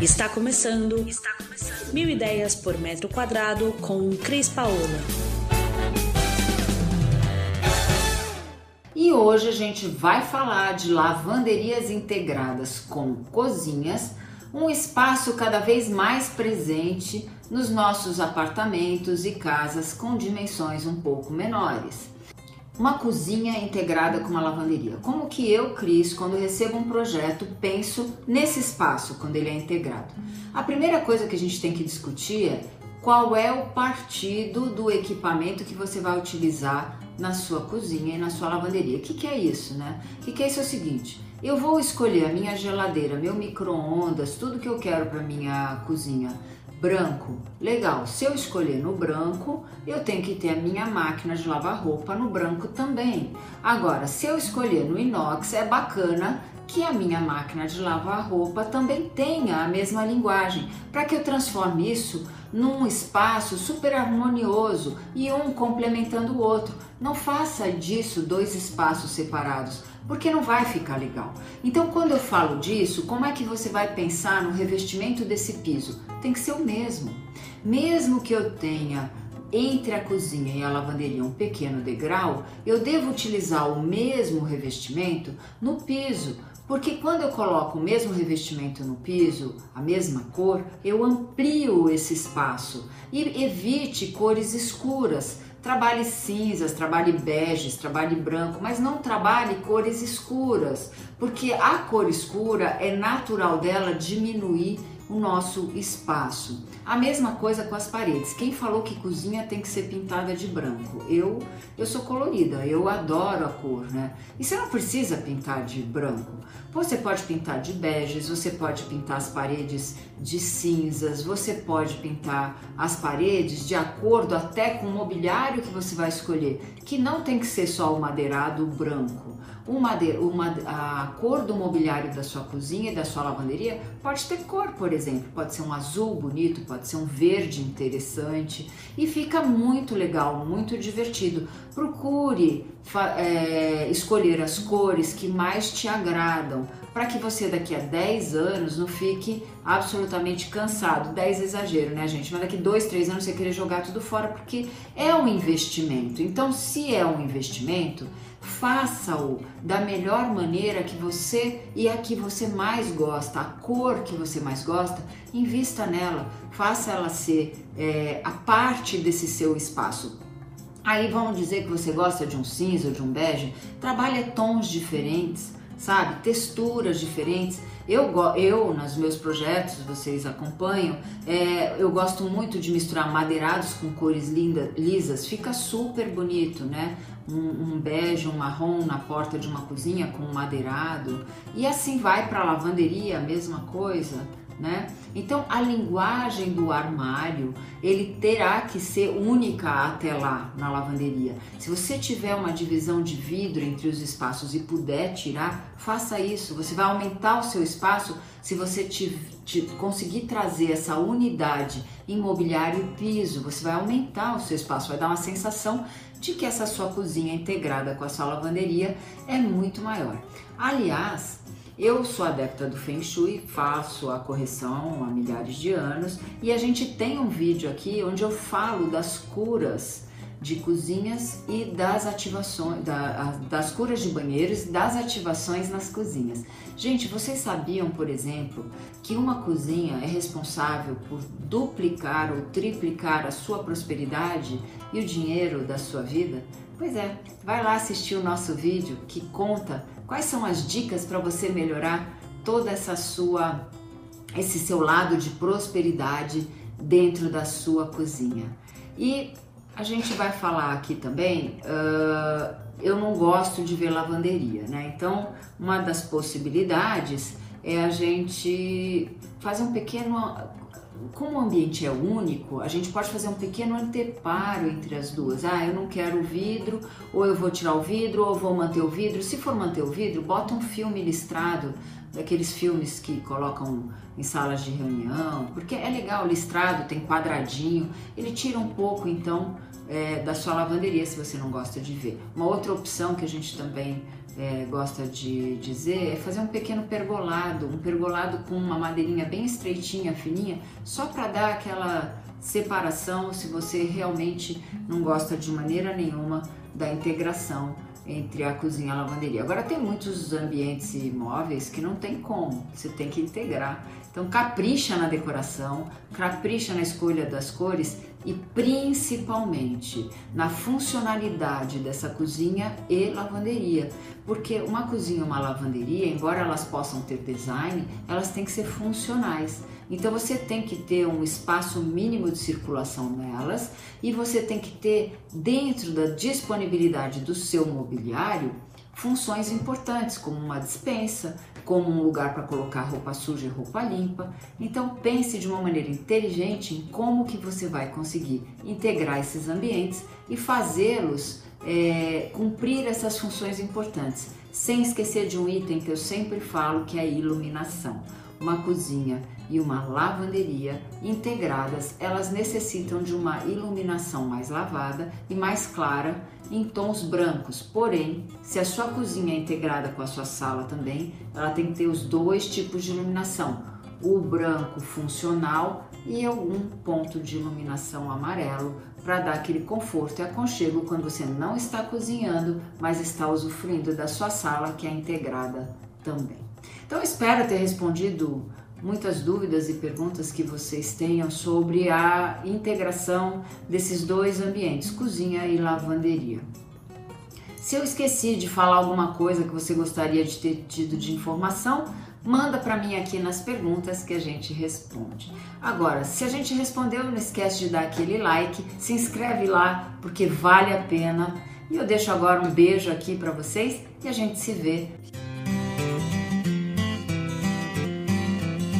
Está começando. Está começando. Mil ideias por metro quadrado com Cris Paola. E hoje a gente vai falar de lavanderias integradas com cozinhas, um espaço cada vez mais presente nos nossos apartamentos e casas com dimensões um pouco menores uma cozinha integrada com uma lavanderia. Como que eu, Cris, quando recebo um projeto, penso nesse espaço quando ele é integrado? A primeira coisa que a gente tem que discutir é qual é o partido do equipamento que você vai utilizar na sua cozinha e na sua lavanderia. O que, que é isso, né? O que, que é isso é o seguinte: eu vou escolher a minha geladeira, meu micro-ondas, tudo que eu quero para minha cozinha branco. Legal, se eu escolher no branco, eu tenho que ter a minha máquina de lavar roupa no branco também. Agora, se eu escolher no inox, é bacana que a minha máquina de lavar roupa também tenha a mesma linguagem, para que eu transforme isso num espaço super harmonioso e um complementando o outro. Não faça disso dois espaços separados, porque não vai ficar legal. Então, quando eu falo disso, como é que você vai pensar no revestimento desse piso? Tem que ser o mesmo. Mesmo que eu tenha entre a cozinha e a lavanderia um pequeno degrau, eu devo utilizar o mesmo revestimento no piso, porque quando eu coloco o mesmo revestimento no piso, a mesma cor, eu amplio esse espaço e evite cores escuras. Trabalhe cinzas, trabalhe beges, trabalhe branco, mas não trabalhe cores escuras, porque a cor escura é natural dela diminuir o nosso espaço. A mesma coisa com as paredes. Quem falou que cozinha tem que ser pintada de branco? Eu, eu sou colorida, eu adoro a cor, né? E você não precisa pintar de branco. Você pode pintar de beges, você pode pintar as paredes de cinzas, você pode pintar as paredes de acordo até com o mobiliário que você vai escolher, que não tem que ser só o madeirado branco. Uma, uma, a cor do mobiliário da sua cozinha e da sua lavanderia pode ter cor, por exemplo, pode ser um azul bonito, pode ser um verde interessante. E fica muito legal, muito divertido. Procure é, escolher as cores que mais te agradam para que você daqui a 10 anos não fique absolutamente cansado. 10 exagero, né, gente? Mas daqui 2, 3 anos você querer jogar tudo fora porque é um investimento. Então, se é um investimento, faça-o da melhor maneira que você e a que você mais gosta, a cor que você mais gosta, invista nela, faça ela ser é, a parte desse seu espaço. Aí vamos dizer que você gosta de um cinza ou de um bege, trabalhe tons diferentes, sabe? Texturas diferentes. Eu, eu, nos meus projetos, vocês acompanham, é, eu gosto muito de misturar madeirados com cores lindas, lisas, fica super bonito, né? Um, um bege, um marrom na porta de uma cozinha com um madeirado, e assim vai para a lavanderia, a mesma coisa né? Então a linguagem do armário ele terá que ser única até lá na lavanderia. Se você tiver uma divisão de vidro entre os espaços e puder tirar, faça isso. Você vai aumentar o seu espaço se você te, te conseguir trazer essa unidade imobiliário e piso. Você vai aumentar o seu espaço, vai dar uma sensação de que essa sua cozinha integrada com a sua lavanderia é muito maior. Aliás, eu sou adepta do Feng Shui, faço a correção há milhares de anos e a gente tem um vídeo aqui onde eu falo das curas de cozinhas e das ativações, da, das curas de banheiros das ativações nas cozinhas. Gente, vocês sabiam, por exemplo, que uma cozinha é responsável por duplicar ou triplicar a sua prosperidade e o dinheiro da sua vida? Pois é, vai lá assistir o nosso vídeo que conta Quais são as dicas para você melhorar toda essa sua esse seu lado de prosperidade dentro da sua cozinha? E a gente vai falar aqui também. Uh, eu não gosto de ver lavanderia, né? Então, uma das possibilidades é a gente fazer um pequeno como o ambiente é único, a gente pode fazer um pequeno anteparo entre as duas. Ah, eu não quero o vidro, ou eu vou tirar o vidro, ou vou manter o vidro. Se for manter o vidro, bota um filme listrado, daqueles filmes que colocam em salas de reunião, porque é legal, listrado, tem quadradinho, ele tira um pouco então é, da sua lavanderia se você não gosta de ver. Uma outra opção que a gente também é, gosta de dizer é fazer um pequeno pergolado, um pergolado com uma madeirinha bem estreitinha, fininha, só para dar aquela separação se você realmente não gosta de maneira nenhuma da integração entre a cozinha e a lavanderia. Agora tem muitos ambientes imóveis que não tem como, você tem que integrar. Então capricha na decoração, capricha na escolha das cores e principalmente na funcionalidade dessa cozinha e lavanderia, porque uma cozinha e uma lavanderia, embora elas possam ter design, elas têm que ser funcionais. Então você tem que ter um espaço mínimo de circulação nelas e você tem que ter dentro da disponibilidade do seu mobiliário funções importantes, como uma dispensa, como um lugar para colocar roupa suja e roupa limpa. Então pense de uma maneira inteligente em como que você vai conseguir integrar esses ambientes e fazê-los é, cumprir essas funções importantes, sem esquecer de um item que eu sempre falo que é a iluminação. Uma cozinha e uma lavanderia integradas, elas necessitam de uma iluminação mais lavada e mais clara em tons brancos. Porém, se a sua cozinha é integrada com a sua sala também, ela tem que ter os dois tipos de iluminação: o branco funcional e algum ponto de iluminação amarelo para dar aquele conforto e aconchego quando você não está cozinhando, mas está usufruindo da sua sala que é integrada também. Então, espero ter respondido muitas dúvidas e perguntas que vocês tenham sobre a integração desses dois ambientes, cozinha e lavanderia. Se eu esqueci de falar alguma coisa que você gostaria de ter tido de informação, manda para mim aqui nas perguntas que a gente responde. Agora, se a gente respondeu, não esquece de dar aquele like, se inscreve lá porque vale a pena. E eu deixo agora um beijo aqui para vocês e a gente se vê